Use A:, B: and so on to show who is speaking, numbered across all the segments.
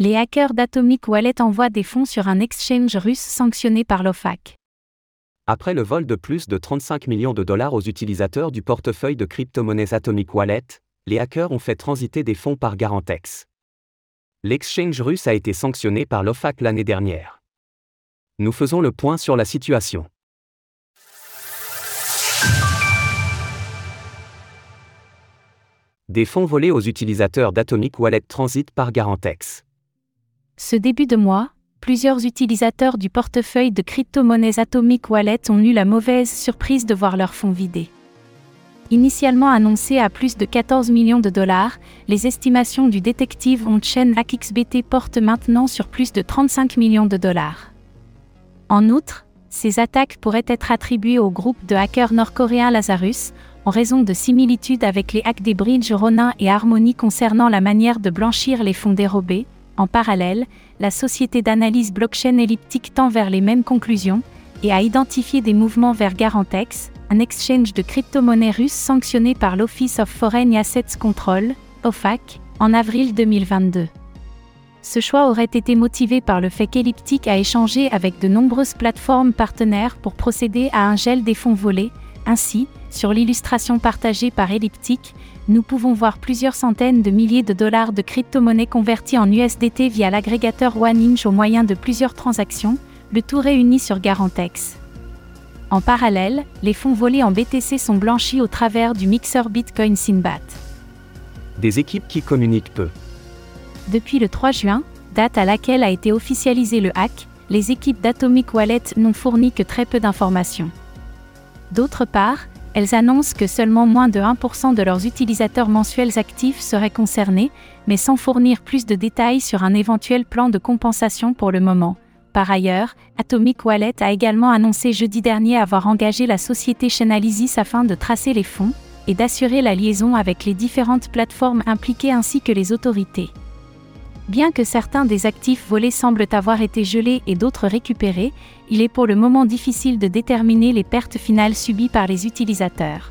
A: Les hackers d'Atomic Wallet envoient des fonds sur un exchange russe sanctionné par l'OFAC.
B: Après le vol de plus de 35 millions de dollars aux utilisateurs du portefeuille de crypto-monnaies Atomic Wallet, les hackers ont fait transiter des fonds par Garantex. L'exchange russe a été sanctionné par l'OFAC l'année dernière. Nous faisons le point sur la situation. Des fonds volés aux utilisateurs d'Atomic Wallet transitent par Garantex.
A: Ce début de mois, plusieurs utilisateurs du portefeuille de crypto-monnaies Atomic Wallet ont eu la mauvaise surprise de voir leurs fonds vidés. Initialement annoncé à plus de 14 millions de dollars, les estimations du détective on-chain HackXBT portent maintenant sur plus de 35 millions de dollars. En outre, ces attaques pourraient être attribuées au groupe de hackers nord-coréens Lazarus, en raison de similitudes avec les hacks des bridges Ronin et Harmony concernant la manière de blanchir les fonds dérobés, en parallèle, la société d'analyse blockchain elliptique tend vers les mêmes conclusions et a identifié des mouvements vers Garantex, un exchange de crypto-monnaies russe sanctionné par l'Office of Foreign Assets Control, OFAC, en avril 2022. Ce choix aurait été motivé par le fait qu'Elliptic a échangé avec de nombreuses plateformes partenaires pour procéder à un gel des fonds volés. Ainsi, sur l'illustration partagée par Elliptic, nous pouvons voir plusieurs centaines de milliers de dollars de crypto-monnaies convertis en USDT via l'agrégateur OneInch au moyen de plusieurs transactions, le tout réuni sur Garantex. En parallèle, les fonds volés en BTC sont blanchis au travers du mixeur Bitcoin Sinbat.
B: Des équipes qui communiquent peu.
A: Depuis le 3 juin, date à laquelle a été officialisé le hack, les équipes d'Atomic Wallet n'ont fourni que très peu d'informations. D'autre part, elles annoncent que seulement moins de 1% de leurs utilisateurs mensuels actifs seraient concernés, mais sans fournir plus de détails sur un éventuel plan de compensation pour le moment. Par ailleurs, Atomic Wallet a également annoncé jeudi dernier avoir engagé la société Chainalysis afin de tracer les fonds et d'assurer la liaison avec les différentes plateformes impliquées ainsi que les autorités. Bien que certains des actifs volés semblent avoir été gelés et d'autres récupérés, il est pour le moment difficile de déterminer les pertes finales subies par les utilisateurs.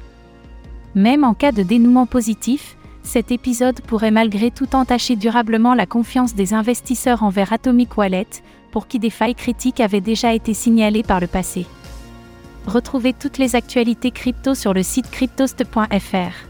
A: Même en cas de dénouement positif, cet épisode pourrait malgré tout entacher durablement la confiance des investisseurs envers Atomic Wallet, pour qui des failles critiques avaient déjà été signalées par le passé. Retrouvez toutes les actualités crypto sur le site cryptost.fr.